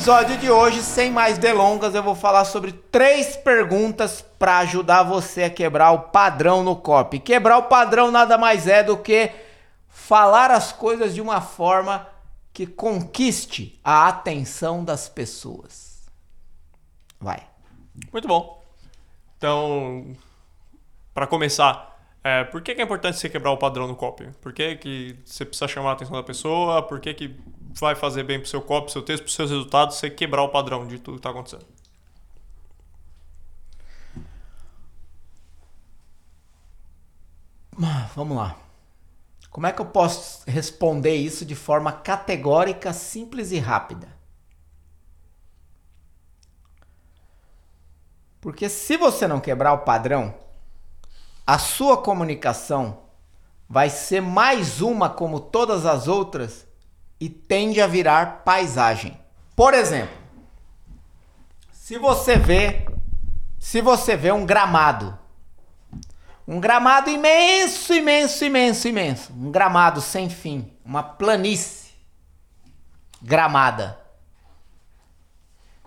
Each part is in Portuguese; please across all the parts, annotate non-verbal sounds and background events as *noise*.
episódio de hoje, sem mais delongas, eu vou falar sobre três perguntas para ajudar você a quebrar o padrão no copy. Quebrar o padrão nada mais é do que falar as coisas de uma forma que conquiste a atenção das pessoas. Vai. Muito bom. Então, para começar, é, por que, que, é importante você quebrar o padrão no copy? Por que, que você precisa chamar a atenção da pessoa? Por que, que vai fazer bem pro seu copy, pro seu texto, pros seus resultados, você quebrar o padrão de tudo que está acontecendo? Vamos lá. Como é que eu posso responder isso de forma categórica, simples e rápida? Porque se você não quebrar o padrão, a sua comunicação vai ser mais uma como todas as outras e tende a virar paisagem. Por exemplo, se você vê, se você vê um gramado, um gramado imenso, imenso, imenso, imenso, um gramado sem fim, uma planície gramada.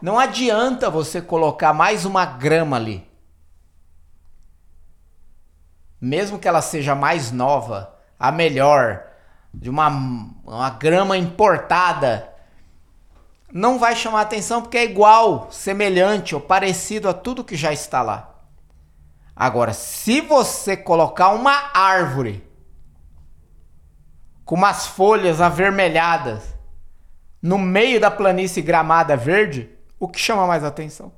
Não adianta você colocar mais uma grama ali mesmo que ela seja mais nova, a melhor, de uma, uma grama importada, não vai chamar atenção porque é igual, semelhante ou parecido a tudo que já está lá. Agora, se você colocar uma árvore com umas folhas avermelhadas no meio da planície gramada verde, o que chama mais atenção?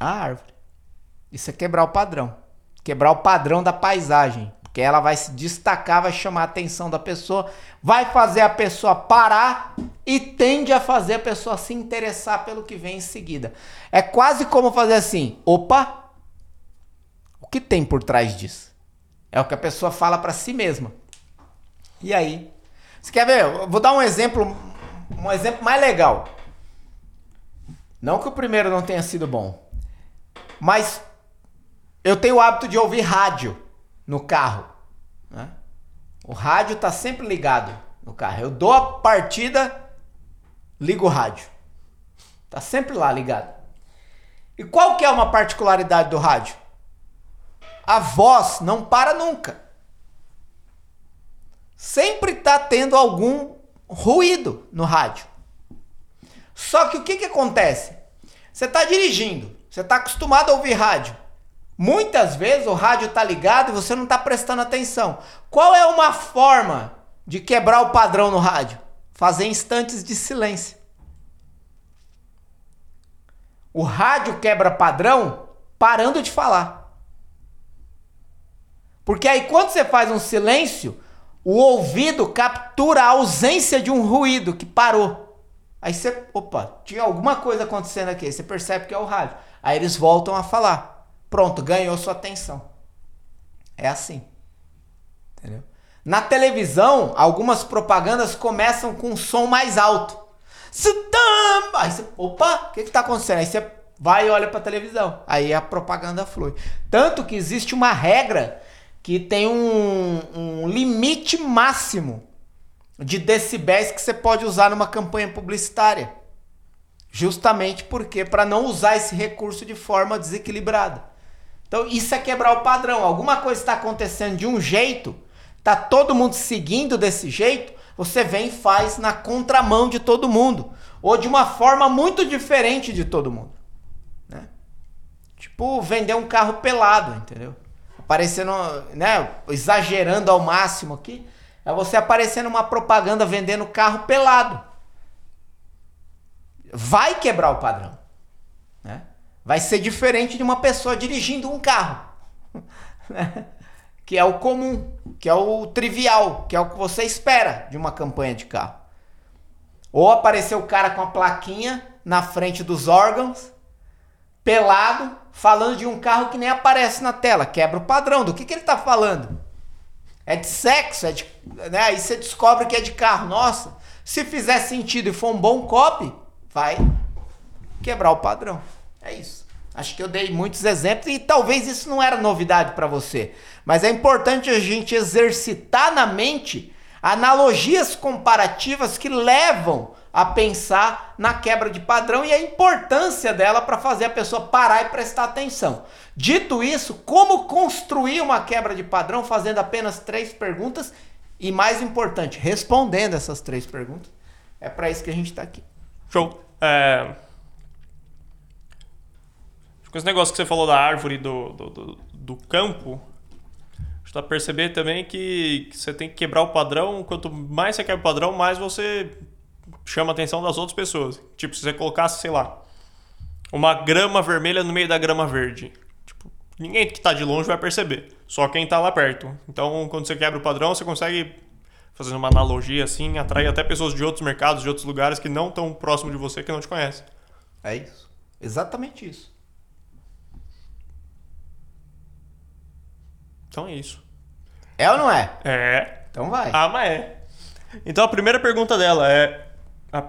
A árvore. Isso é quebrar o padrão quebrar o padrão da paisagem, porque ela vai se destacar, vai chamar a atenção da pessoa, vai fazer a pessoa parar e tende a fazer a pessoa se interessar pelo que vem em seguida. É quase como fazer assim: opa, o que tem por trás disso? É o que a pessoa fala para si mesma. E aí? Você quer ver? Eu vou dar um exemplo, um exemplo mais legal. Não que o primeiro não tenha sido bom, mas eu tenho o hábito de ouvir rádio no carro. O rádio está sempre ligado no carro. Eu dou a partida, ligo o rádio. Tá sempre lá ligado. E qual que é uma particularidade do rádio? A voz não para nunca. Sempre está tendo algum ruído no rádio. Só que o que, que acontece? Você está dirigindo, você está acostumado a ouvir rádio. Muitas vezes o rádio está ligado e você não está prestando atenção. Qual é uma forma de quebrar o padrão no rádio? Fazer instantes de silêncio. O rádio quebra padrão parando de falar. Porque aí quando você faz um silêncio, o ouvido captura a ausência de um ruído que parou. Aí você, opa, tinha alguma coisa acontecendo aqui, você percebe que é o rádio. Aí eles voltam a falar. Pronto, ganhou sua atenção. É assim. Entendeu? Na televisão, algumas propagandas começam com um som mais alto. Aí você, opa, o que está acontecendo? Aí você vai e olha para a televisão. Aí a propaganda flui. Tanto que existe uma regra que tem um, um limite máximo de decibéis que você pode usar numa campanha publicitária. Justamente porque para não usar esse recurso de forma desequilibrada. Então isso é quebrar o padrão. Alguma coisa está acontecendo de um jeito, tá todo mundo seguindo desse jeito, você vem e faz na contramão de todo mundo, ou de uma forma muito diferente de todo mundo, né? Tipo vender um carro pelado, entendeu? Aparecendo, né, exagerando ao máximo aqui, é você aparecer numa propaganda vendendo carro pelado. Vai quebrar o padrão? Vai ser diferente de uma pessoa dirigindo um carro. *laughs* que é o comum, que é o trivial, que é o que você espera de uma campanha de carro. Ou aparecer o cara com a plaquinha na frente dos órgãos, pelado, falando de um carro que nem aparece na tela, quebra o padrão. Do que, que ele está falando? É de sexo, é de, né? aí você descobre que é de carro. Nossa, se fizer sentido e for um bom copy, vai quebrar o padrão. É isso. Acho que eu dei muitos exemplos e talvez isso não era novidade para você. Mas é importante a gente exercitar na mente analogias comparativas que levam a pensar na quebra de padrão e a importância dela para fazer a pessoa parar e prestar atenção. Dito isso, como construir uma quebra de padrão fazendo apenas três perguntas e, mais importante, respondendo essas três perguntas? É para isso que a gente está aqui. Show. É... Com esse negócio que você falou da árvore do, do, do, do campo, dá pra perceber também que, que, você tem que quebrar o padrão. Quanto mais você quebra o padrão, mais você chama a atenção das outras pessoas. Tipo, se você colocasse, sei lá, uma grama vermelha no meio da grama verde. Tipo, ninguém que está de longe vai perceber. Só quem está lá perto. Então, quando você quebra o padrão, você consegue, fazendo uma analogia assim, atrair até pessoas de outros mercados, de outros lugares que não estão próximo de você, que não te conhecem. É isso. Exatamente isso. Então é isso. É ou não é? É. Então vai. Ah, mas é. Então a primeira pergunta dela é. A...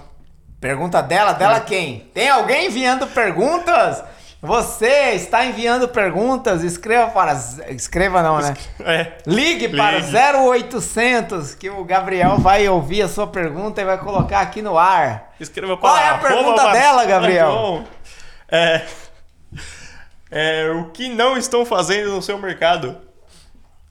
Pergunta dela? Dela quem? Tem alguém enviando perguntas? Você está enviando perguntas? Escreva para. Escreva não, né? É. Ligue, Ligue. para 0800 que o Gabriel vai ouvir a sua pergunta e vai colocar aqui no ar. Escreva para Qual é a pergunta Mar- dela, Gabriel? É, é. O que não estão fazendo no seu mercado?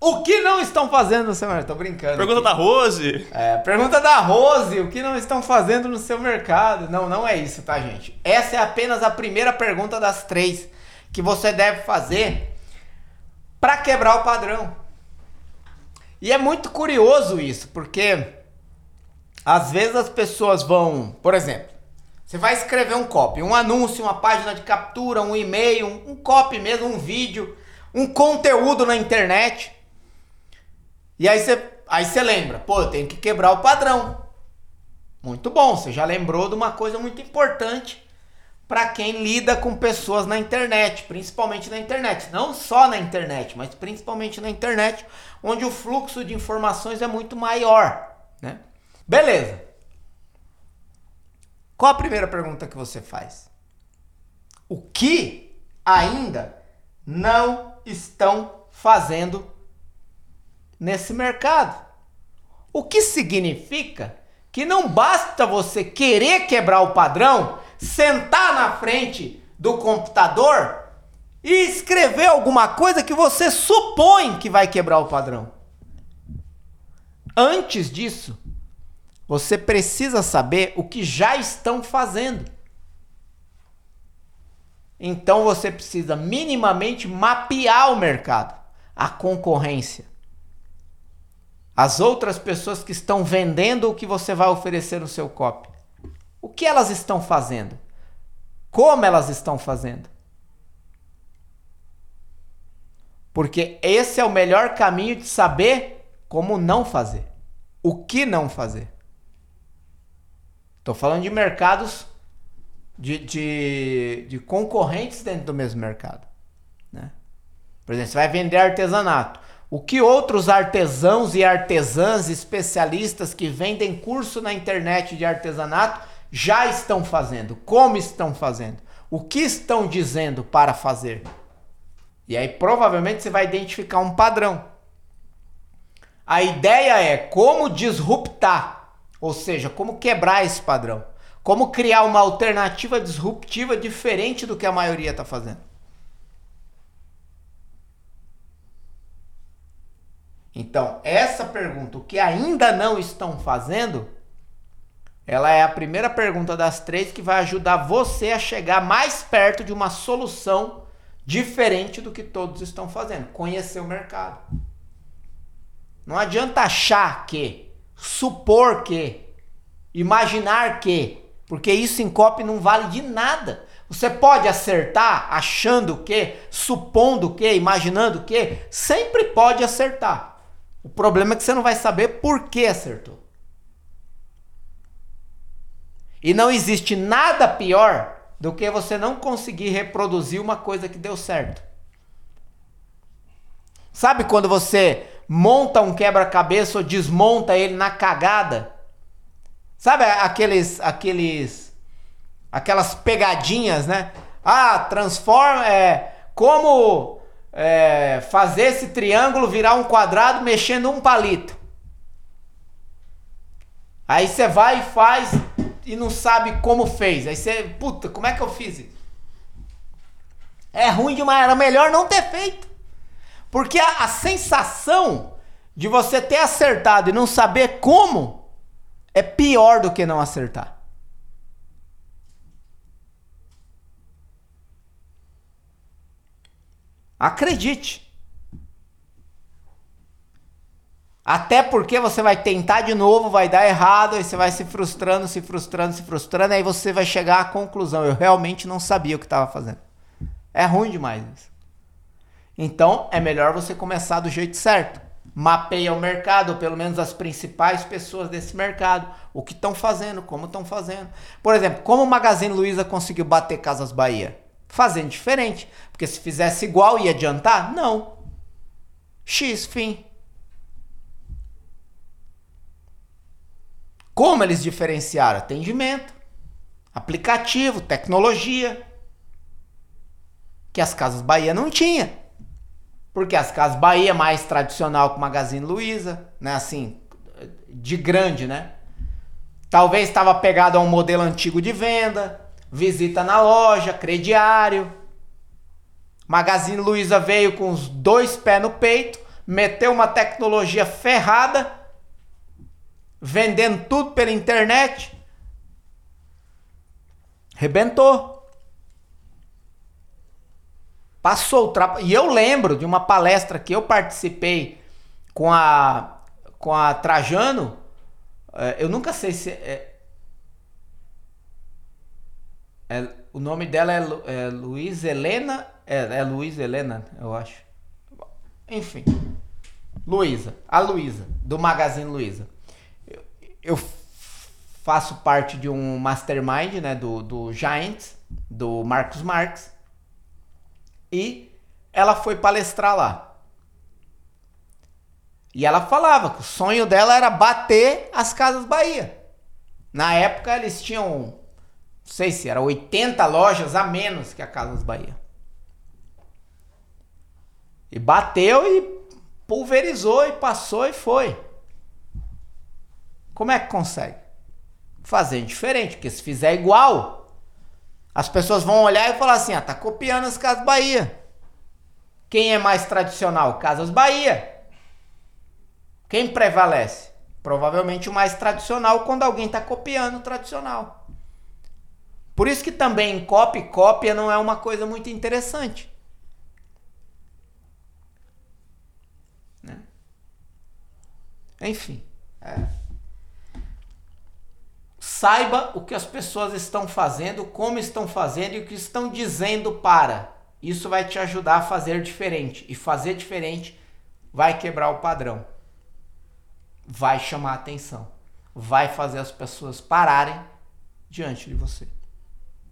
O que não estão fazendo no seu mercado? Tô brincando. Pergunta aqui. da Rose. É, pergunta da Rose, o que não estão fazendo no seu mercado? Não, não é isso, tá, gente? Essa é apenas a primeira pergunta das três que você deve fazer para quebrar o padrão. E é muito curioso isso, porque às vezes as pessoas vão, por exemplo, você vai escrever um copy, um anúncio, uma página de captura, um e-mail, um, um copy mesmo, um vídeo, um conteúdo na internet. E aí você, aí você lembra, pô, eu tenho que quebrar o padrão. Muito bom, você já lembrou de uma coisa muito importante para quem lida com pessoas na internet, principalmente na internet, não só na internet, mas principalmente na internet, onde o fluxo de informações é muito maior, né? Beleza. Qual a primeira pergunta que você faz? O que ainda não estão fazendo nesse mercado? O que significa que não basta você querer quebrar o padrão, sentar na frente do computador e escrever alguma coisa que você supõe que vai quebrar o padrão. Antes disso, você precisa saber o que já estão fazendo. Então você precisa minimamente mapear o mercado, a concorrência. As outras pessoas que estão vendendo o que você vai oferecer no seu copy. O que elas estão fazendo? Como elas estão fazendo? Porque esse é o melhor caminho de saber como não fazer. O que não fazer. Estou falando de mercados de, de, de, concorrentes dentro do mesmo mercado. Né? Por exemplo, você vai vender artesanato. O que outros artesãos e artesãs especialistas que vendem curso na internet de artesanato já estão fazendo? Como estão fazendo? O que estão dizendo para fazer? E aí provavelmente você vai identificar um padrão. A ideia é como disruptar, ou seja, como quebrar esse padrão. Como criar uma alternativa disruptiva diferente do que a maioria está fazendo. Então, essa pergunta, o que ainda não estão fazendo, ela é a primeira pergunta das três que vai ajudar você a chegar mais perto de uma solução diferente do que todos estão fazendo. Conhecer o mercado. Não adianta achar que, supor que, imaginar que, porque isso em copy não vale de nada. Você pode acertar achando que, supondo que, imaginando que, sempre pode acertar. O problema é que você não vai saber por que acertou. E não existe nada pior do que você não conseguir reproduzir uma coisa que deu certo. Sabe quando você monta um quebra-cabeça ou desmonta ele na cagada? Sabe aqueles aqueles aquelas pegadinhas, né? Ah, transforma é como é, fazer esse triângulo virar um quadrado mexendo um palito. Aí você vai e faz, e não sabe como fez. Aí você, puta, como é que eu fiz isso? É ruim demais, era melhor não ter feito. Porque a, a sensação de você ter acertado e não saber como é pior do que não acertar. Acredite. Até porque você vai tentar de novo, vai dar errado, aí você vai se frustrando, se frustrando, se frustrando, aí você vai chegar à conclusão: eu realmente não sabia o que estava fazendo. É ruim demais isso. Então é melhor você começar do jeito certo. Mapeia o mercado, ou pelo menos as principais pessoas desse mercado, o que estão fazendo, como estão fazendo. Por exemplo, como o Magazine Luiza conseguiu bater Casas Bahia? Fazendo diferente. Porque se fizesse igual ia adiantar? Não. X, fim. Como eles diferenciaram? Atendimento, aplicativo, tecnologia. Que as Casas Bahia não tinha. Porque as Casas Bahia é mais tradicional que Magazine Luiza, né? Assim, de grande, né? Talvez estava pegado a um modelo antigo de venda, visita na loja, crediário. Magazine Luiza veio com os dois pés no peito, meteu uma tecnologia ferrada vendendo tudo pela internet. Rebentou. Passou o trapo. E eu lembro de uma palestra que eu participei com a com a Trajano. É, eu nunca sei se é, o nome dela é, é Luiz Helena. É, é Luiz Helena, eu acho. Enfim. Luísa. A Luísa, do Magazine Luiza eu faço parte de um mastermind, né, do, do Giants, do Marcos Marques, e ela foi palestrar lá. E ela falava que o sonho dela era bater as Casas Bahia. Na época eles tinham, não sei se era 80 lojas a menos que a Casas Bahia. E bateu e pulverizou e passou e foi. Como é que consegue? Fazer diferente, porque se fizer igual, as pessoas vão olhar e falar assim: ah, tá copiando as Casas Bahia. Quem é mais tradicional? Casas Bahia. Quem prevalece? Provavelmente o mais tradicional quando alguém está copiando o tradicional. Por isso que também copy cópia não é uma coisa muito interessante. Né? Enfim. É. Saiba o que as pessoas estão fazendo, como estão fazendo e o que estão dizendo para. Isso vai te ajudar a fazer diferente. E fazer diferente vai quebrar o padrão. Vai chamar atenção. Vai fazer as pessoas pararem diante de você.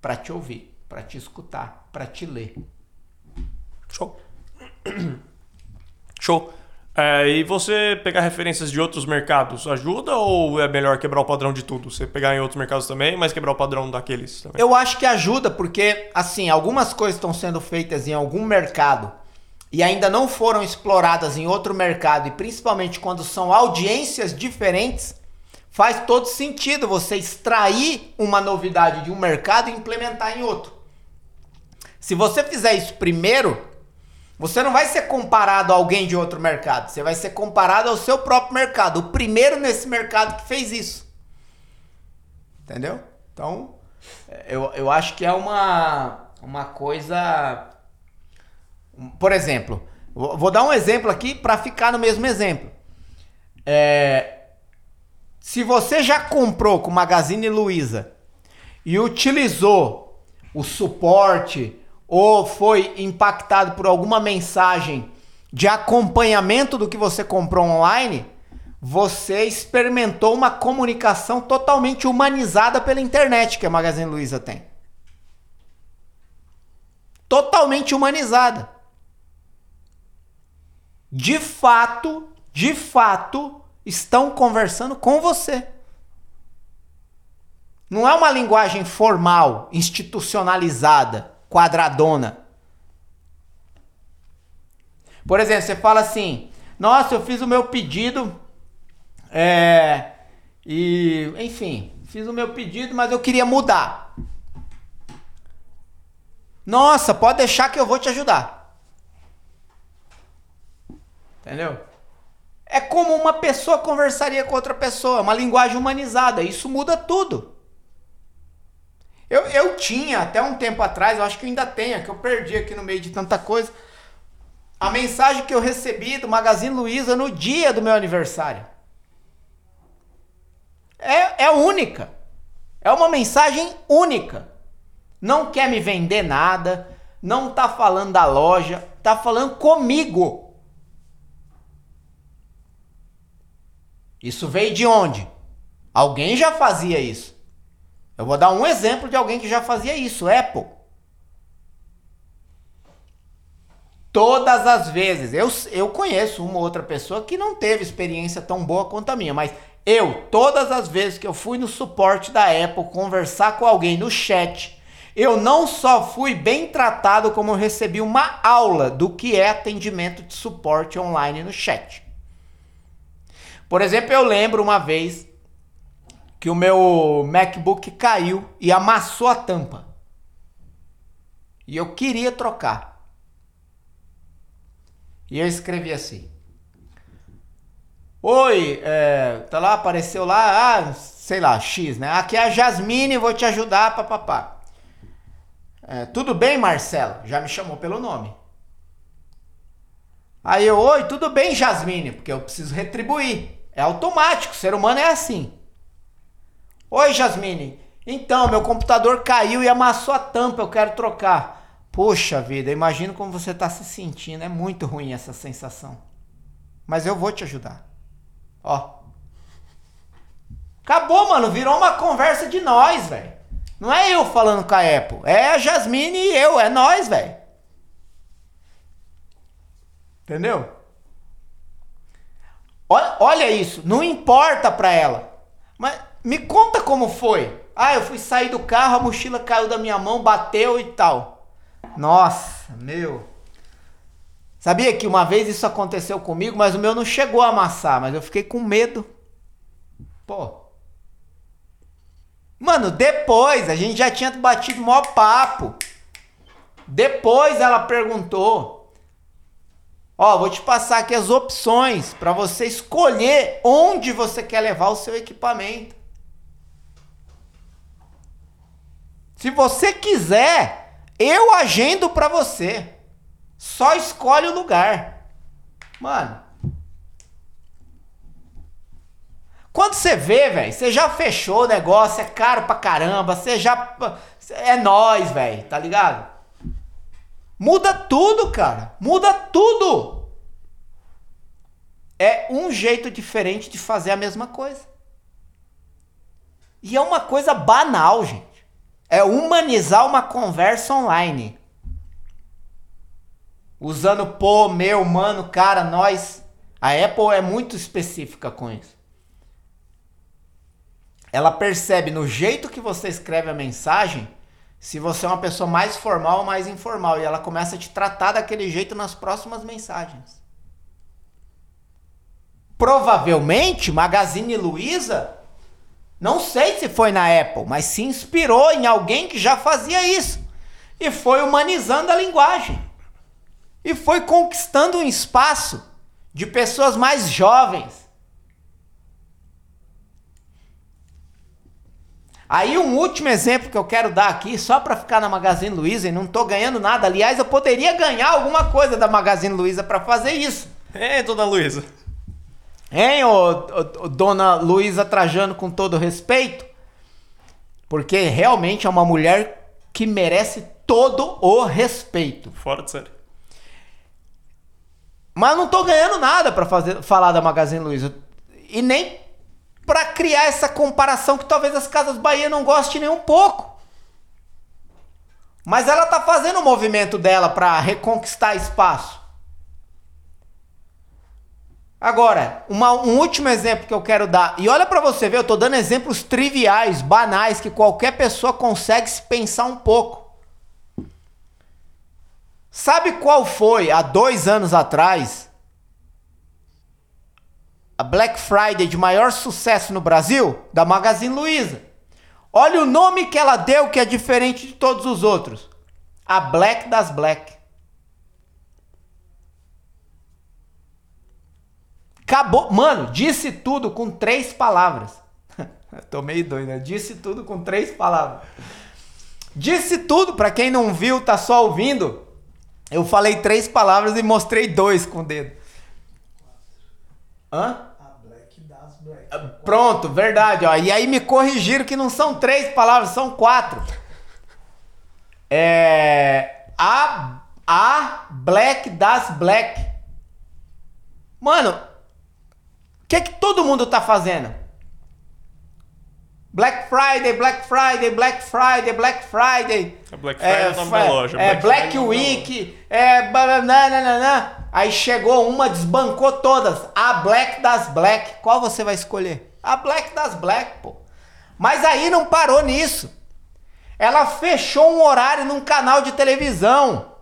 Para te ouvir, para te escutar, para te ler. Show. *clears throat* Show. É, e você pegar referências de outros mercados ajuda ou é melhor quebrar o padrão de tudo? Você pegar em outros mercados também, mas quebrar o padrão daqueles também? Eu acho que ajuda, porque, assim, algumas coisas estão sendo feitas em algum mercado e ainda não foram exploradas em outro mercado, e principalmente quando são audiências diferentes, faz todo sentido você extrair uma novidade de um mercado e implementar em outro. Se você fizer isso primeiro, você não vai ser comparado a alguém de outro mercado. Você vai ser comparado ao seu próprio mercado. O primeiro nesse mercado que fez isso. Entendeu? Então, eu, eu acho que é uma, uma coisa. Por exemplo, vou dar um exemplo aqui para ficar no mesmo exemplo. É, se você já comprou com Magazine Luiza e utilizou o suporte, ou foi impactado por alguma mensagem de acompanhamento do que você comprou online, você experimentou uma comunicação totalmente humanizada pela internet que a Magazine Luiza tem. Totalmente humanizada. De fato, de fato, estão conversando com você. Não é uma linguagem formal, institucionalizada quadradona. Por exemplo, você fala assim: Nossa, eu fiz o meu pedido é, E, enfim, fiz o meu pedido, mas eu queria mudar. Nossa, pode deixar que eu vou te ajudar. Entendeu? É como uma pessoa conversaria com outra pessoa, uma linguagem humanizada. Isso muda tudo. Eu, eu tinha até um tempo atrás, eu acho que ainda tenho, é que eu perdi aqui no meio de tanta coisa, a mensagem que eu recebi do Magazine Luiza no dia do meu aniversário. É, é única. É uma mensagem única. Não quer me vender nada, não tá falando da loja, tá falando comigo. Isso veio de onde? Alguém já fazia isso. Eu vou dar um exemplo de alguém que já fazia isso, Apple. Todas as vezes, eu, eu conheço uma outra pessoa que não teve experiência tão boa quanto a minha, mas eu, todas as vezes que eu fui no suporte da Apple conversar com alguém no chat, eu não só fui bem tratado, como eu recebi uma aula do que é atendimento de suporte online no chat. Por exemplo, eu lembro uma vez que o meu MacBook caiu e amassou a tampa. E eu queria trocar. E eu escrevi assim. Oi, é, tá lá, apareceu lá, ah, sei lá, X, né? Aqui é a Jasmine, vou te ajudar, papapá. É, tudo bem, Marcelo? Já me chamou pelo nome. Aí eu, oi, tudo bem, Jasmine? Porque eu preciso retribuir. É automático, ser humano é assim. Oi, Jasmine. Então, meu computador caiu e amassou a tampa, eu quero trocar. Poxa vida, imagino como você está se sentindo. É muito ruim essa sensação. Mas eu vou te ajudar. Ó. Acabou, mano. Virou uma conversa de nós, velho. Não é eu falando com a Apple. É a Jasmine e eu. É nós, velho. Entendeu? Olha, olha isso. Não importa pra ela. Mas me conta como foi. Ah, eu fui sair do carro, a mochila caiu da minha mão, bateu e tal. Nossa, meu. Sabia que uma vez isso aconteceu comigo, mas o meu não chegou a amassar, mas eu fiquei com medo. Pô. Mano, depois a gente já tinha batido maior papo. Depois ela perguntou: Ó, vou te passar aqui as opções para você escolher onde você quer levar o seu equipamento. Se você quiser, eu agendo para você. Só escolhe o lugar. Mano. Quando você vê, velho, você já fechou o negócio, é caro pra caramba, você já. É nós, velho, tá ligado? Muda tudo, cara. Muda tudo. É um jeito diferente de fazer a mesma coisa. E é uma coisa banal, gente é humanizar uma conversa online. Usando pô, meu, mano, cara, nós. A Apple é muito específica com isso. Ela percebe no jeito que você escreve a mensagem se você é uma pessoa mais formal ou mais informal. E ela começa a te tratar daquele jeito nas próximas mensagens. Provavelmente, Magazine Luiza não sei se foi na Apple, mas se inspirou em alguém que já fazia isso. E foi humanizando a linguagem. E foi conquistando um espaço de pessoas mais jovens. Aí um último exemplo que eu quero dar aqui, só para ficar na Magazine Luiza e não tô ganhando nada. Aliás, eu poderia ganhar alguma coisa da Magazine Luiza para fazer isso. É, dona Luiza. Hein, ô, ô, dona Luísa Trajano, com todo respeito? Porque realmente é uma mulher que merece todo o respeito. Fora de série. Mas não tô ganhando nada para fazer falar da Magazine Luiza. E nem para criar essa comparação que talvez as Casas Bahia não gostem nem um pouco. Mas ela tá fazendo o movimento dela para reconquistar espaço. Agora, uma, um último exemplo que eu quero dar. E olha para você ver, eu tô dando exemplos triviais, banais, que qualquer pessoa consegue se pensar um pouco. Sabe qual foi, há dois anos atrás, a Black Friday de maior sucesso no Brasil? Da Magazine Luiza. Olha o nome que ela deu que é diferente de todos os outros. A Black das Black. Acabou. Mano, disse tudo com três palavras. *laughs* Tô meio doido, né? Disse tudo com três palavras. Disse tudo, para quem não viu, tá só ouvindo. Eu falei três palavras e mostrei dois com o dedo. Hã? A Black das Black. Ah, pronto, verdade, ó. E aí me corrigiram que não são três palavras, são quatro. É. A. A Black das Black. Mano, o que que todo mundo tá fazendo? Black Friday, Black Friday, Black Friday, Black Friday. É Black Friday é, é o nome da loja. É Black, Black Week, é bananana. Aí chegou uma, desbancou todas. A Black das Black. Qual você vai escolher? A Black das Black, pô. Mas aí não parou nisso. Ela fechou um horário num canal de televisão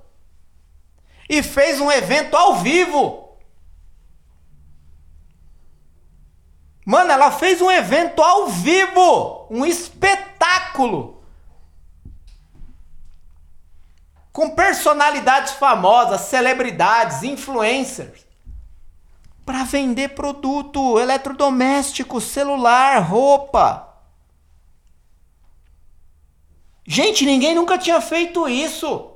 e fez um evento ao vivo. Mano, ela fez um evento ao vivo, um espetáculo. Com personalidades famosas, celebridades, influencers. Para vender produto eletrodoméstico, celular, roupa. Gente, ninguém nunca tinha feito isso.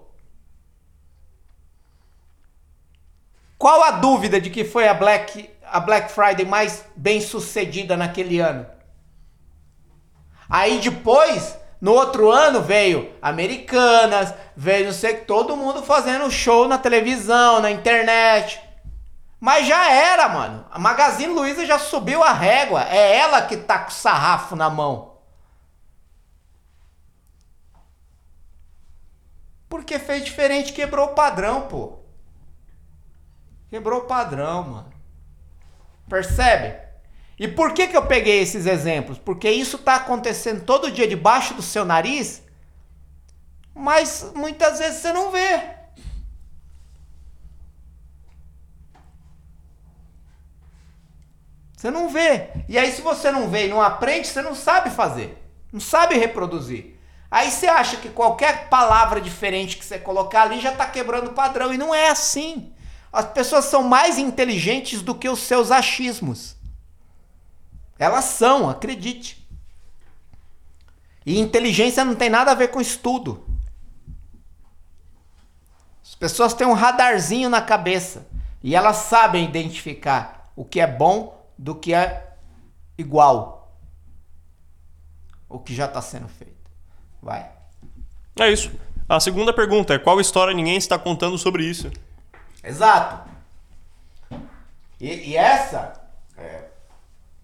Qual a dúvida de que foi a Black a Black Friday mais bem sucedida naquele ano. Aí depois, no outro ano, veio Americanas, veio não sei todo mundo fazendo show na televisão, na internet. Mas já era, mano. A Magazine Luiza já subiu a régua. É ela que tá com o sarrafo na mão. Porque fez diferente, quebrou o padrão, pô. Quebrou o padrão, mano. Percebe? E por que, que eu peguei esses exemplos? Porque isso está acontecendo todo dia debaixo do seu nariz, mas muitas vezes você não vê. Você não vê. E aí, se você não vê e não aprende, você não sabe fazer. Não sabe reproduzir. Aí você acha que qualquer palavra diferente que você colocar ali já está quebrando o padrão. E não é assim. As pessoas são mais inteligentes do que os seus achismos. Elas são, acredite. E inteligência não tem nada a ver com estudo. As pessoas têm um radarzinho na cabeça e elas sabem identificar o que é bom do que é igual. O que já está sendo feito. Vai. É isso. A segunda pergunta é: qual história ninguém está contando sobre isso? Exato. E, e essa, é,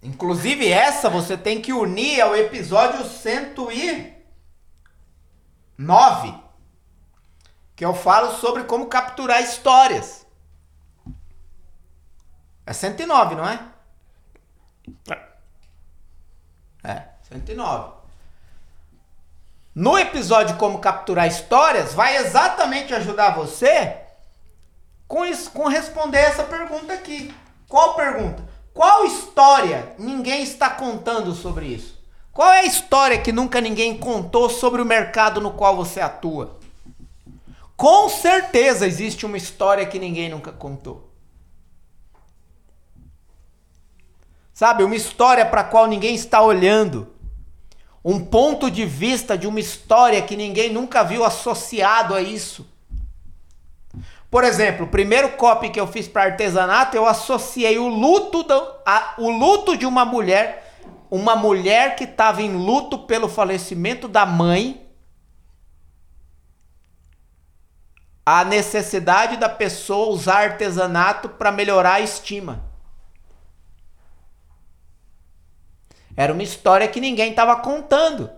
inclusive essa você tem que unir ao episódio 109, que eu falo sobre como capturar histórias. É 109, não é? É. É, 109. No episódio Como Capturar Histórias, vai exatamente ajudar você com, isso, com responder essa pergunta aqui. Qual pergunta? Qual história ninguém está contando sobre isso? Qual é a história que nunca ninguém contou sobre o mercado no qual você atua? Com certeza existe uma história que ninguém nunca contou. Sabe, uma história para a qual ninguém está olhando. Um ponto de vista de uma história que ninguém nunca viu associado a isso. Por exemplo, o primeiro copy que eu fiz para artesanato, eu associei o luto, do, a, o luto de uma mulher, uma mulher que estava em luto pelo falecimento da mãe, a necessidade da pessoa usar artesanato para melhorar a estima. Era uma história que ninguém estava contando.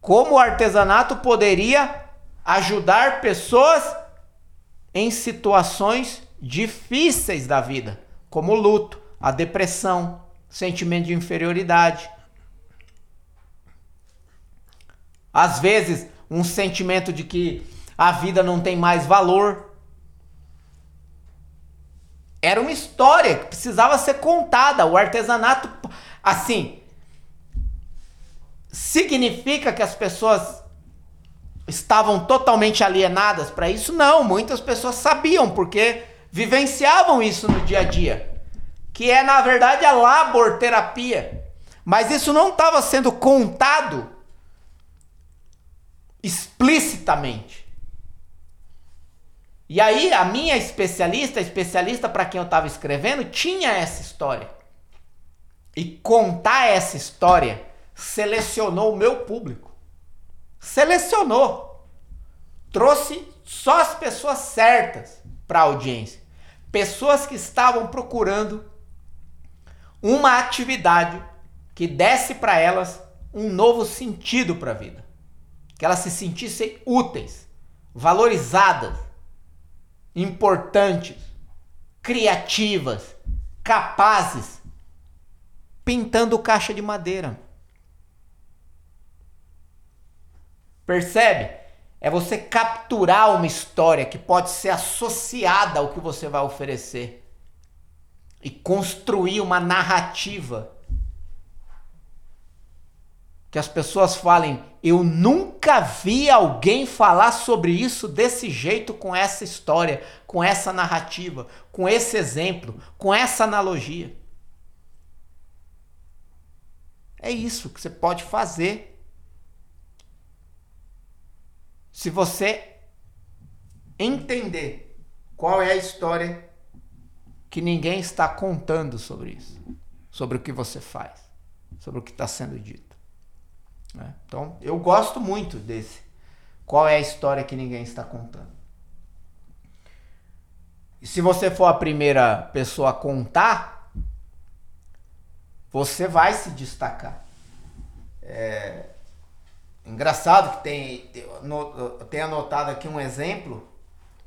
Como o artesanato poderia ajudar pessoas em situações difíceis da vida, como o luto, a depressão, sentimento de inferioridade. Às vezes, um sentimento de que a vida não tem mais valor. Era uma história que precisava ser contada. O artesanato, assim, significa que as pessoas estavam totalmente alienadas para isso? Não, muitas pessoas sabiam, porque vivenciavam isso no dia a dia, que é na verdade a laborterapia. Mas isso não estava sendo contado explicitamente. E aí a minha especialista, a especialista para quem eu estava escrevendo, tinha essa história. E contar essa história selecionou o meu público. Selecionou. Trouxe só as pessoas certas para a audiência. Pessoas que estavam procurando uma atividade que desse para elas um novo sentido para a vida. Que elas se sentissem úteis, valorizadas, importantes, criativas, capazes, pintando caixa de madeira. Percebe? É você capturar uma história que pode ser associada ao que você vai oferecer e construir uma narrativa que as pessoas falem: eu nunca vi alguém falar sobre isso desse jeito, com essa história, com essa narrativa, com esse exemplo, com essa analogia. É isso que você pode fazer se você entender qual é a história que ninguém está contando sobre isso, sobre o que você faz, sobre o que está sendo dito. Né? Então, eu gosto muito desse. Qual é a história que ninguém está contando? E se você for a primeira pessoa a contar, você vai se destacar. É, Engraçado que tem, tem anotado aqui um exemplo,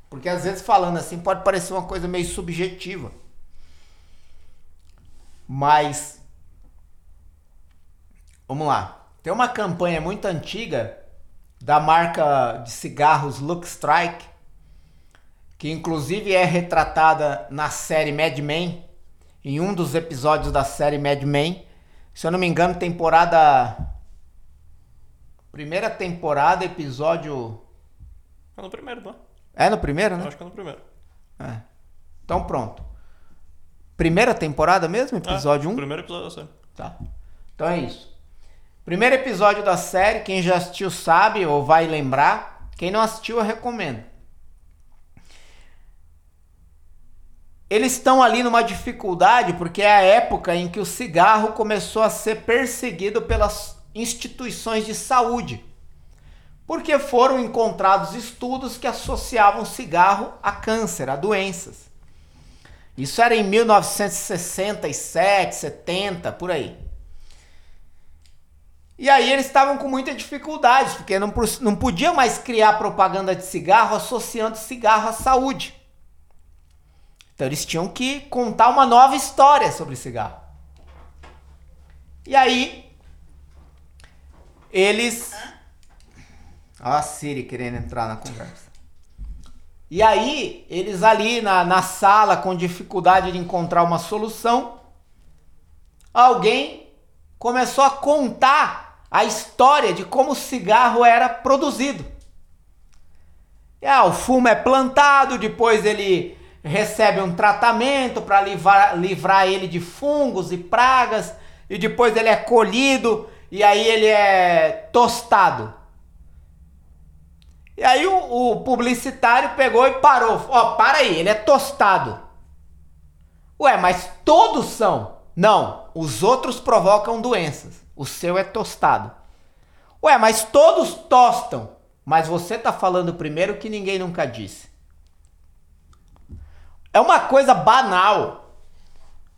porque às vezes falando assim pode parecer uma coisa meio subjetiva. Mas vamos lá. Tem uma campanha muito antiga da marca de cigarros Look Strike, que inclusive é retratada na série Mad Men, em um dos episódios da série Mad Men. Se eu não me engano, temporada Primeira temporada, episódio. É no primeiro, tá? É no primeiro, né? Eu acho que é no primeiro. É. Então pronto. Primeira temporada mesmo? Episódio 1? É, um? Primeiro episódio da série. Tá. Então é isso. Primeiro episódio da série, quem já assistiu sabe ou vai lembrar. Quem não assistiu, eu recomendo. Eles estão ali numa dificuldade porque é a época em que o cigarro começou a ser perseguido pelas instituições de saúde, porque foram encontrados estudos que associavam cigarro a câncer, a doenças. Isso era em 1967, 70, por aí. E aí eles estavam com muita dificuldade, porque não, não podiam mais criar propaganda de cigarro associando cigarro à saúde. Então eles tinham que contar uma nova história sobre cigarro. E aí eles. Olha a Siri querendo entrar na conversa. E aí, eles ali na, na sala, com dificuldade de encontrar uma solução, alguém começou a contar a história de como o cigarro era produzido. E, ah, o fumo é plantado, depois ele recebe um tratamento para livrar, livrar ele de fungos e pragas, e depois ele é colhido e aí ele é tostado. E aí o, o publicitário pegou e parou. Ó, oh, para aí, ele é tostado. Ué, mas todos são? Não, os outros provocam doenças. O seu é tostado. Ué, mas todos tostam. Mas você tá falando primeiro que ninguém nunca disse. É uma coisa banal.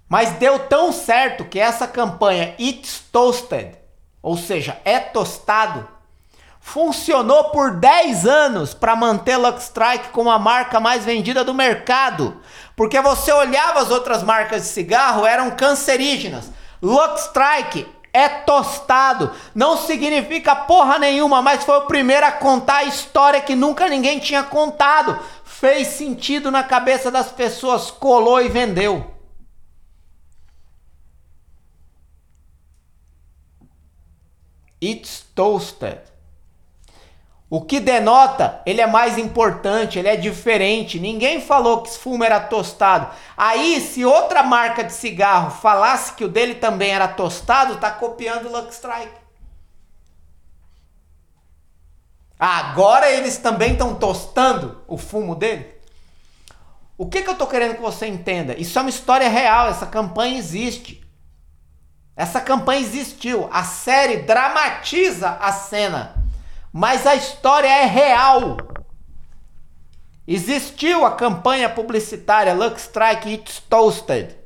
Mas deu tão certo que essa campanha It's Toasted ou seja, é tostado, funcionou por 10 anos para manter Lux Strike como a marca mais vendida do mercado. Porque você olhava as outras marcas de cigarro, eram cancerígenas. Lux Strike é tostado. Não significa porra nenhuma, mas foi o primeiro a contar a história que nunca ninguém tinha contado. Fez sentido na cabeça das pessoas, colou e vendeu. It's toasted. O que denota, ele é mais importante, ele é diferente. Ninguém falou que esse fumo era tostado. Aí, se outra marca de cigarro falasse que o dele também era tostado, tá copiando o Lux Strike. Agora eles também estão tostando o fumo dele? O que, que eu tô querendo que você entenda? Isso é uma história real, essa campanha existe. Essa campanha existiu. A série dramatiza a cena mas a história é real. Existiu a campanha publicitária Lux Strike It's Toasted.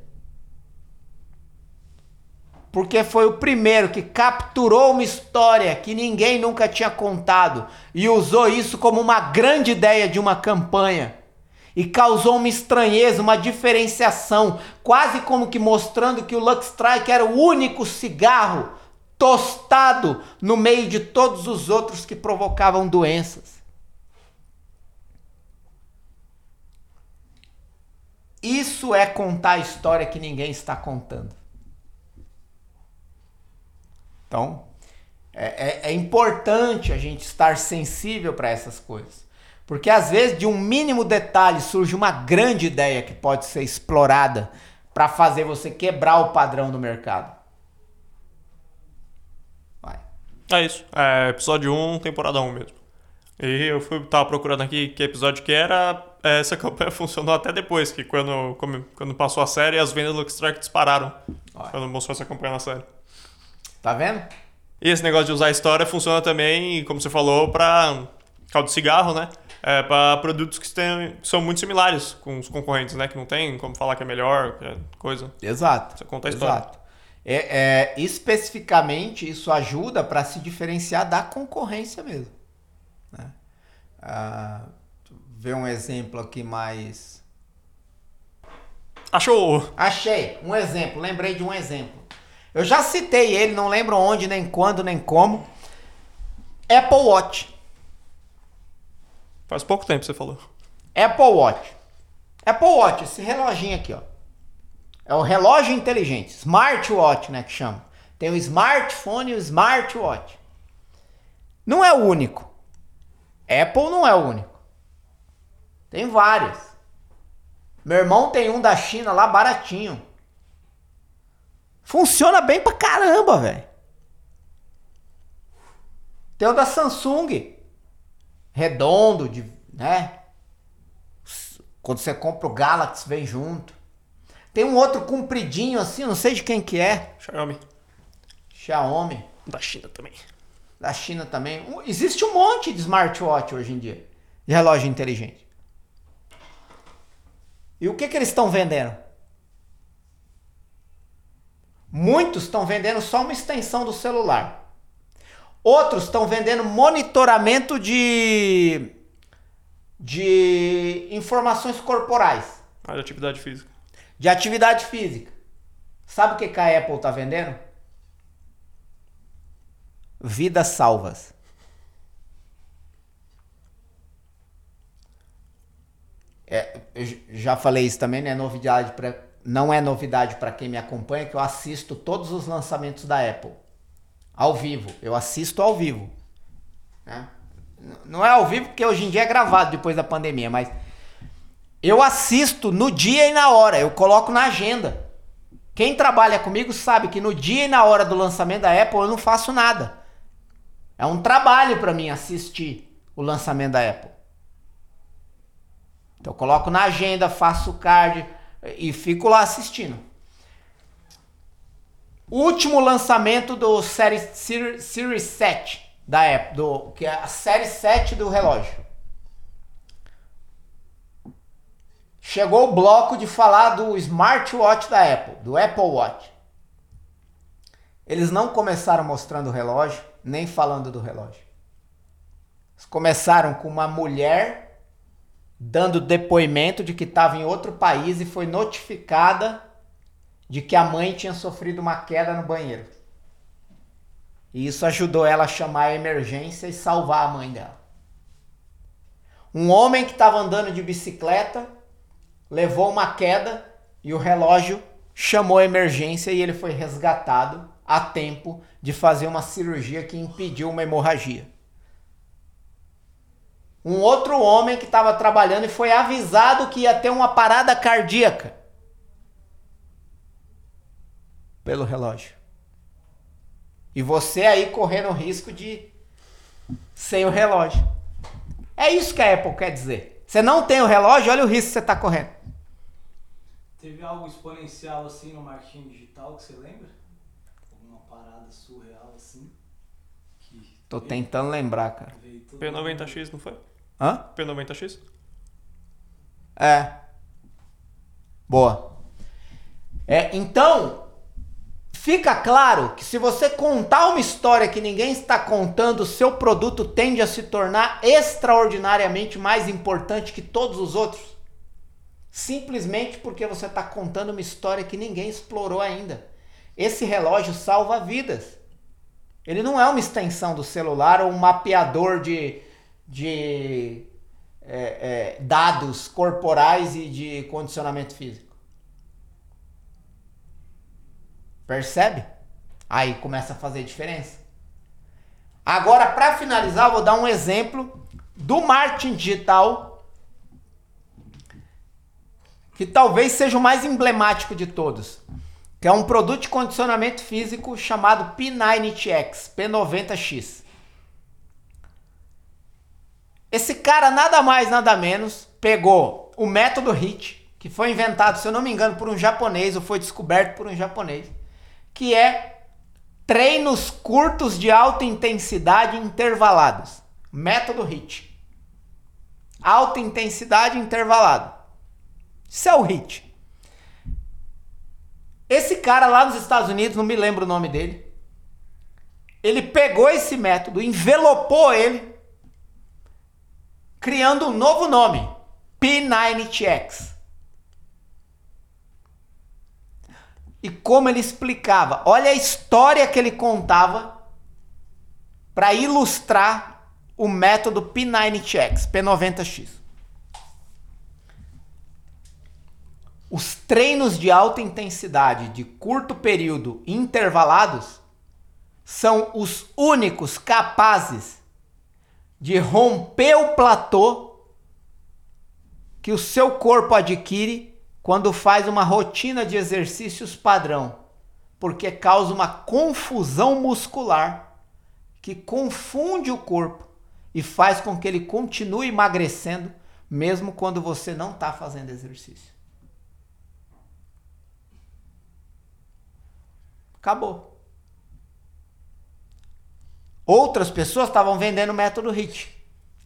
Porque foi o primeiro que capturou uma história que ninguém nunca tinha contado e usou isso como uma grande ideia de uma campanha. E causou uma estranheza, uma diferenciação, quase como que mostrando que o Lux Strike era o único cigarro tostado no meio de todos os outros que provocavam doenças. Isso é contar a história que ninguém está contando. Então, é, é, é importante a gente estar sensível para essas coisas. Porque às vezes de um mínimo detalhe surge uma grande ideia que pode ser explorada para fazer você quebrar o padrão do mercado. É isso. É episódio 1, temporada 1 mesmo. E eu fui, tava procurando aqui que episódio que era. É, essa *laughs* campanha funcionou até depois, que quando, quando passou a série, as vendas do Luxtrack dispararam. Olha. Quando mostrou essa campanha na série. Tá vendo? E esse negócio de usar a história funciona também, como você falou, para caldo de cigarro, né? É, para produtos que, tem, que são muito similares com os concorrentes, né? Que não tem como falar que é melhor, que é coisa. Exato. Você conta a história. Exato. É, é, especificamente, isso ajuda para se diferenciar da concorrência mesmo. Né? Ah, ver um exemplo aqui mais. Achou! Achei, um exemplo, lembrei de um exemplo. Eu já citei ele, não lembro onde, nem quando, nem como. Apple Watch. Faz pouco tempo você falou. Apple Watch. Apple Watch, esse reloginho aqui, ó. É o relógio inteligente, smartwatch, né, que chama. Tem o smartphone e o smartwatch. Não é o único. Apple não é o único. Tem vários. Meu irmão tem um da China lá baratinho. Funciona bem pra caramba, velho. Tem o da Samsung. Redondo, de, né? Quando você compra o Galaxy, vem junto. Tem um outro compridinho assim, não sei de quem que é. Xiaomi. Xiaomi. Da China também. Da China também. Existe um monte de smartwatch hoje em dia. De relógio inteligente. E o que, que eles estão vendendo? Muitos estão vendendo só uma extensão do celular. Outros estão vendendo monitoramento de, de informações corporais. Ah, de atividade física de atividade física. Sabe o que, que a Apple está vendendo? Vidas salvas. É, já falei isso também, não é novidade para não é novidade para quem me acompanha que eu assisto todos os lançamentos da Apple ao vivo. Eu assisto ao vivo. Né? Não é ao vivo porque hoje em dia é gravado depois da pandemia, mas eu assisto no dia e na hora, eu coloco na agenda. Quem trabalha comigo sabe que no dia e na hora do lançamento da Apple eu não faço nada. É um trabalho para mim assistir o lançamento da Apple. Então eu coloco na agenda, faço card e fico lá assistindo. Último lançamento do Series, Series 7 da Apple, do, que é a série 7 do relógio. chegou o bloco de falar do smartwatch da Apple, do Apple Watch. Eles não começaram mostrando o relógio, nem falando do relógio. Eles começaram com uma mulher dando depoimento de que estava em outro país e foi notificada de que a mãe tinha sofrido uma queda no banheiro. E isso ajudou ela a chamar a emergência e salvar a mãe dela. Um homem que estava andando de bicicleta levou uma queda e o relógio chamou a emergência e ele foi resgatado a tempo de fazer uma cirurgia que impediu uma hemorragia. Um outro homem que estava trabalhando e foi avisado que ia ter uma parada cardíaca pelo relógio. E você aí correndo o risco de sem o relógio. É isso que a Apple quer dizer. Você não tem o relógio, olha o risco que você está correndo. Teve algo exponencial assim no marketing digital que você lembra? Alguma parada surreal assim? Que Tô tentando lembrar, cara. veio todo P90X, não foi? Hã? P90X? É. Boa. É, então, fica claro que se você contar uma história que ninguém está contando, seu produto tende a se tornar extraordinariamente mais importante que todos os outros. Simplesmente porque você está contando uma história que ninguém explorou ainda. Esse relógio salva vidas. Ele não é uma extensão do celular ou um mapeador de, de é, é, dados corporais e de condicionamento físico. Percebe? Aí começa a fazer diferença. Agora, para finalizar, vou dar um exemplo do marketing digital que talvez seja o mais emblemático de todos, que é um produto de condicionamento físico chamado P90X, P90X. Esse cara nada mais nada menos pegou o método HIT, que foi inventado, se eu não me engano, por um japonês ou foi descoberto por um japonês, que é treinos curtos de alta intensidade intervalados. Método HIT. Alta intensidade intervalado. Isso é o HIT. Esse cara lá nos Estados Unidos, não me lembro o nome dele, ele pegou esse método, envelopou ele, criando um novo nome, P90X. E como ele explicava, olha a história que ele contava para ilustrar o método P90X, P90X. Os treinos de alta intensidade de curto período intervalados são os únicos capazes de romper o platô que o seu corpo adquire quando faz uma rotina de exercícios padrão, porque causa uma confusão muscular que confunde o corpo e faz com que ele continue emagrecendo mesmo quando você não está fazendo exercício. Acabou. Outras pessoas estavam vendendo o método HIT.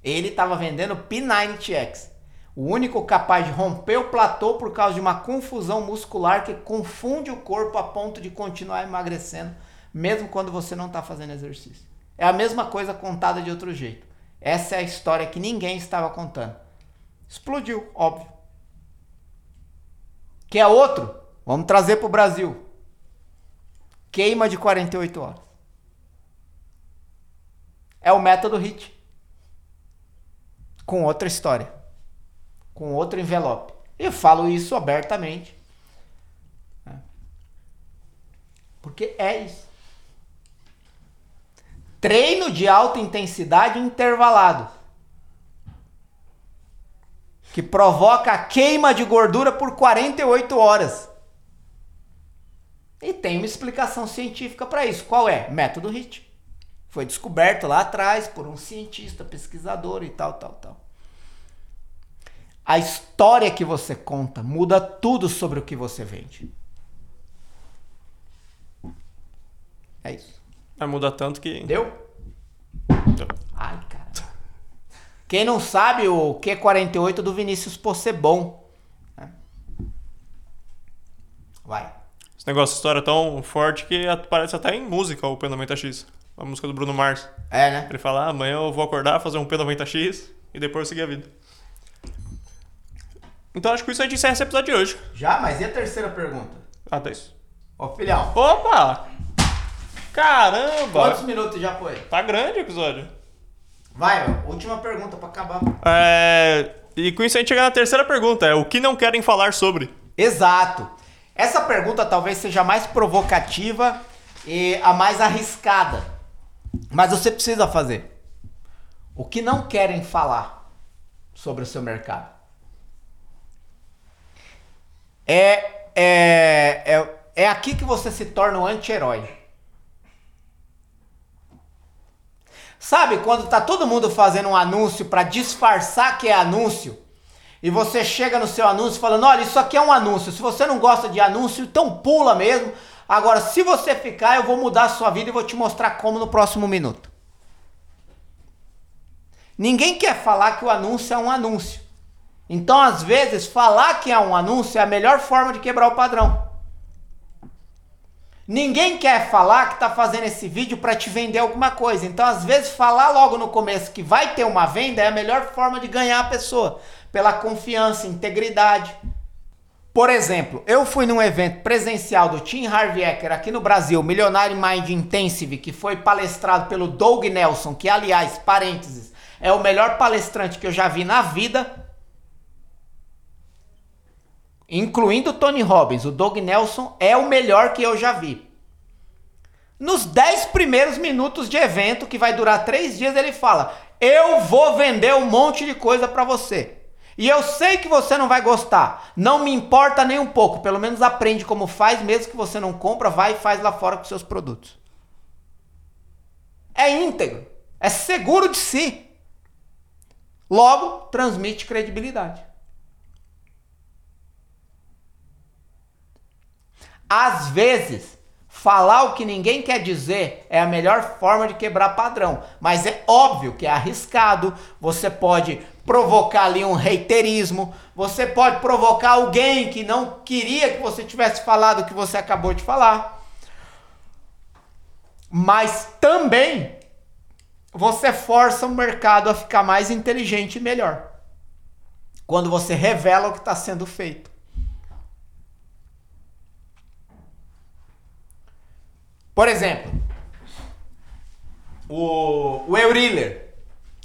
Ele estava vendendo P90X. O único capaz de romper o platô por causa de uma confusão muscular que confunde o corpo a ponto de continuar emagrecendo, mesmo quando você não está fazendo exercício. É a mesma coisa contada de outro jeito. Essa é a história que ninguém estava contando. Explodiu, óbvio. Quer outro? Vamos trazer para o Brasil. Queima de 48 horas. É o método HIT. Com outra história. Com outro envelope. Eu falo isso abertamente. né? Porque é isso. Treino de alta intensidade intervalado. Que provoca a queima de gordura por 48 horas. E tem uma explicação científica para isso. Qual é? Método HIT. Foi descoberto lá atrás por um cientista, pesquisador e tal, tal, tal. A história que você conta muda tudo sobre o que você vende. É isso. Vai mudar tanto que. Deu? Ai, cara. Quem não sabe, o Q48 do Vinícius Possebon. né? Vai. Esse negócio, história é tão forte que aparece até em música o P90X. A música do Bruno Mars. É, né? Ele fala: ah, amanhã eu vou acordar, fazer um P90X e depois seguir a vida. Então acho que isso a gente encerra esse episódio de hoje. Já, mas e a terceira pergunta? Ah, tá isso. Ô, filhão. Opa! Caramba! Quantos minutos já foi? Tá grande o episódio. Vai, ó, última pergunta pra acabar. É... E com isso a gente chega na terceira pergunta. É o que não querem falar sobre? Exato. Essa pergunta talvez seja a mais provocativa e a mais arriscada. Mas você precisa fazer. O que não querem falar sobre o seu mercado? É, é, é, é aqui que você se torna um anti-herói. Sabe quando tá todo mundo fazendo um anúncio para disfarçar que é anúncio? E você chega no seu anúncio falando: "Olha, isso aqui é um anúncio. Se você não gosta de anúncio, então pula mesmo. Agora, se você ficar, eu vou mudar a sua vida e vou te mostrar como no próximo minuto." Ninguém quer falar que o anúncio é um anúncio. Então, às vezes, falar que é um anúncio é a melhor forma de quebrar o padrão. Ninguém quer falar que está fazendo esse vídeo para te vender alguma coisa. Então, às vezes, falar logo no começo que vai ter uma venda é a melhor forma de ganhar a pessoa, pela confiança, integridade. Por exemplo, eu fui num evento presencial do Tim Harvey Eker aqui no Brasil, Millionaire Mind Intensive, que foi palestrado pelo Doug Nelson, que, aliás, parênteses, é o melhor palestrante que eu já vi na vida incluindo Tony Robbins, o Doug Nelson é o melhor que eu já vi. Nos 10 primeiros minutos de evento, que vai durar 3 dias, ele fala: Eu vou vender um monte de coisa para você. E eu sei que você não vai gostar. Não me importa nem um pouco. Pelo menos aprende como faz, mesmo que você não compra, vai e faz lá fora com seus produtos. É íntegro. É seguro de si. Logo, transmite credibilidade. Às vezes, falar o que ninguém quer dizer é a melhor forma de quebrar padrão, mas é óbvio que é arriscado. Você pode provocar ali um reiterismo, você pode provocar alguém que não queria que você tivesse falado o que você acabou de falar. Mas também você força o mercado a ficar mais inteligente e melhor. Quando você revela o que está sendo feito. Por exemplo, o, o Euriller,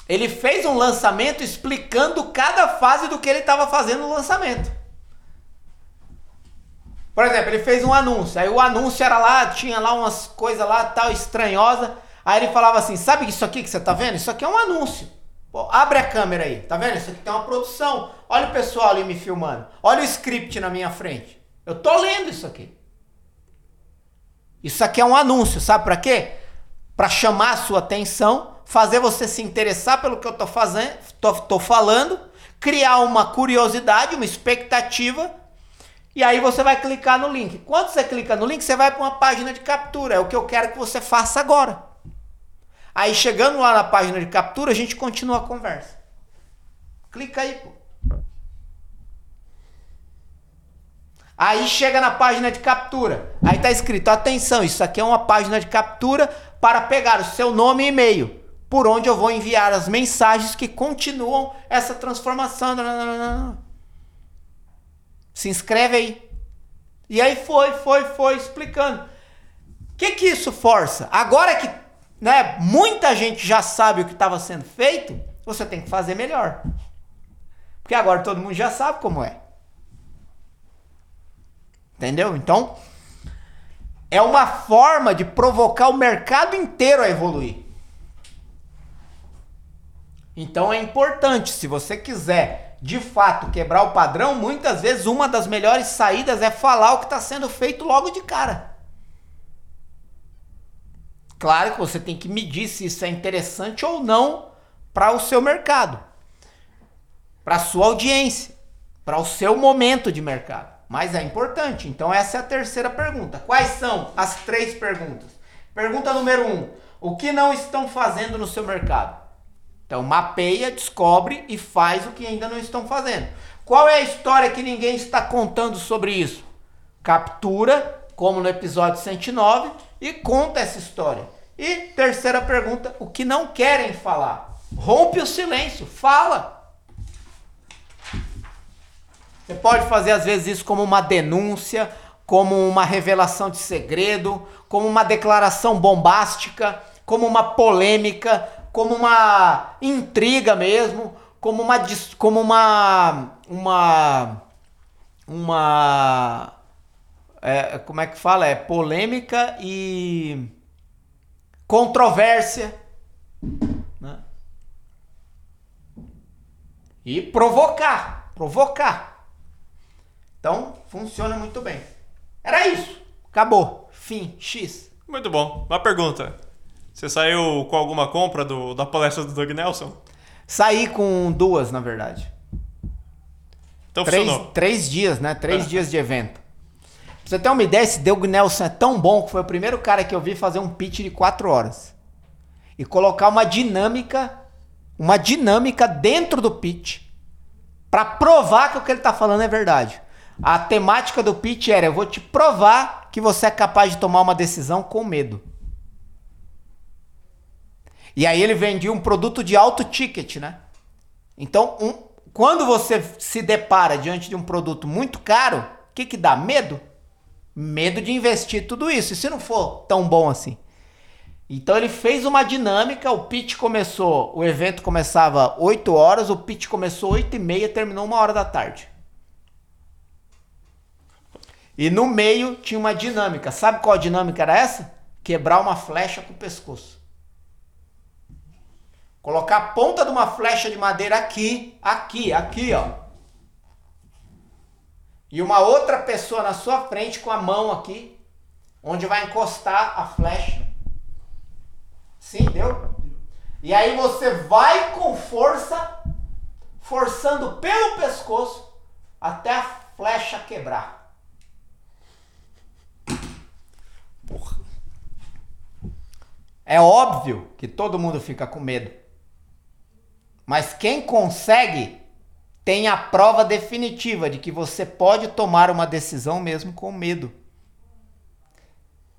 ele fez um lançamento explicando cada fase do que ele estava fazendo no lançamento. Por exemplo, ele fez um anúncio, aí o anúncio era lá, tinha lá umas coisas lá tal estranhosa, aí ele falava assim, sabe isso aqui que você tá vendo? Isso aqui é um anúncio. Pô, abre a câmera aí, tá vendo? Isso aqui tem uma produção. Olha o pessoal ali me filmando. Olha o script na minha frente. Eu tô lendo isso aqui. Isso aqui é um anúncio, sabe para quê? Para chamar a sua atenção, fazer você se interessar pelo que eu tô fazendo, tô, tô falando, criar uma curiosidade, uma expectativa, e aí você vai clicar no link. Quando você clica no link, você vai para uma página de captura. É o que eu quero que você faça agora. Aí chegando lá na página de captura, a gente continua a conversa. Clica aí, pô. Aí chega na página de captura. Aí tá escrito: atenção, isso aqui é uma página de captura para pegar o seu nome e e-mail, por onde eu vou enviar as mensagens que continuam essa transformação. Se inscreve aí. E aí foi, foi, foi explicando. O que que isso força? Agora que né, muita gente já sabe o que estava sendo feito, você tem que fazer melhor. Porque agora todo mundo já sabe como é. Entendeu? Então, é uma forma de provocar o mercado inteiro a evoluir. Então é importante, se você quiser de fato quebrar o padrão, muitas vezes uma das melhores saídas é falar o que está sendo feito logo de cara. Claro que você tem que medir se isso é interessante ou não para o seu mercado, para a sua audiência, para o seu momento de mercado. Mas é importante. Então, essa é a terceira pergunta. Quais são as três perguntas? Pergunta número um: o que não estão fazendo no seu mercado? Então, mapeia, descobre e faz o que ainda não estão fazendo. Qual é a história que ninguém está contando sobre isso? Captura, como no episódio 109, e conta essa história. E terceira pergunta: o que não querem falar? Rompe o silêncio, fala. Você pode fazer às vezes isso como uma denúncia, como uma revelação de segredo, como uma declaração bombástica, como uma polêmica, como uma intriga mesmo, como uma como uma uma uma é, como é que fala? É polêmica e controvérsia, né? E provocar, provocar. Então, funciona muito bem. Era isso. Acabou. Fim. X. Muito bom. Uma pergunta. Você saiu com alguma compra do, da palestra do Doug Nelson? Saí com duas, na verdade. Então Três, funcionou. três dias, né? Três É. dias de evento. Pra você ter uma ideia, esse Doug Nelson é tão bom que foi o primeiro cara que eu vi fazer um pitch de quatro horas. E colocar uma dinâmica, uma dinâmica dentro do pitch para provar que o que ele tá falando é verdade. A temática do pitch era: eu vou te provar que você é capaz de tomar uma decisão com medo. E aí ele vendia um produto de alto ticket, né? Então, um- quando você se depara diante de um produto muito caro, o que, que dá? Medo. Medo de investir tudo isso. E se não for tão bom assim? Então ele fez uma dinâmica, o pitch começou, o evento começava 8 horas, o pitch começou 8 e meia, terminou uma hora da tarde. E no meio tinha uma dinâmica. Sabe qual dinâmica era essa? Quebrar uma flecha com o pescoço. Colocar a ponta de uma flecha de madeira aqui, aqui, aqui, ó. E uma outra pessoa na sua frente com a mão aqui, onde vai encostar a flecha. Sim, deu? E aí você vai com força, forçando pelo pescoço até a flecha quebrar. É óbvio que todo mundo fica com medo. Mas quem consegue tem a prova definitiva de que você pode tomar uma decisão mesmo com medo.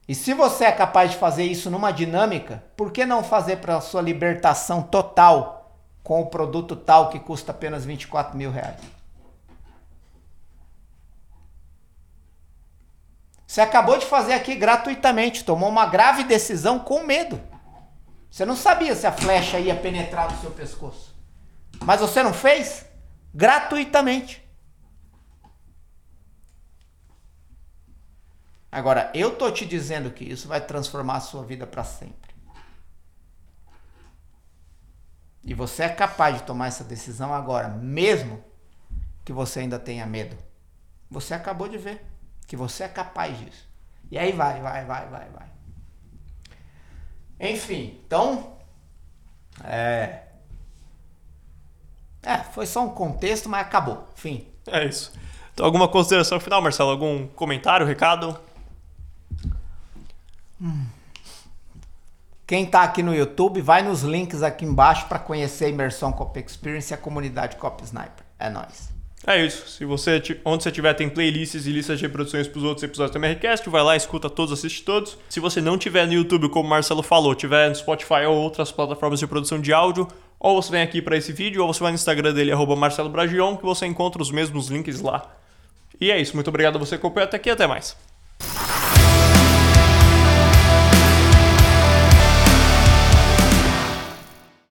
E se você é capaz de fazer isso numa dinâmica, por que não fazer para sua libertação total com o produto tal que custa apenas 24 mil reais? Você acabou de fazer aqui gratuitamente, tomou uma grave decisão com medo. Você não sabia se a flecha ia penetrar no seu pescoço. Mas você não fez? Gratuitamente. Agora, eu tô te dizendo que isso vai transformar a sua vida para sempre. E você é capaz de tomar essa decisão agora, mesmo que você ainda tenha medo. Você acabou de ver que você é capaz disso. E aí vai, vai, vai, vai, vai. Enfim, então. É. É, foi só um contexto, mas acabou. Fim. É isso. Então, alguma consideração final, Marcelo? Algum comentário, recado? Quem tá aqui no YouTube, vai nos links aqui embaixo para conhecer a imersão Cop Experience e a comunidade Cop Sniper. É nóis. É isso. Se você, onde você tiver, tem playlists e listas de reproduções para os outros episódios do MRCast, vai lá, escuta todos, assiste todos. Se você não tiver no YouTube, como o Marcelo falou, tiver no Spotify ou outras plataformas de produção de áudio, ou você vem aqui para esse vídeo, ou você vai no Instagram dele, arroba Marcelo Bragion, que você encontra os mesmos links lá. E é isso. Muito obrigado a você que acompanhou até aqui até mais.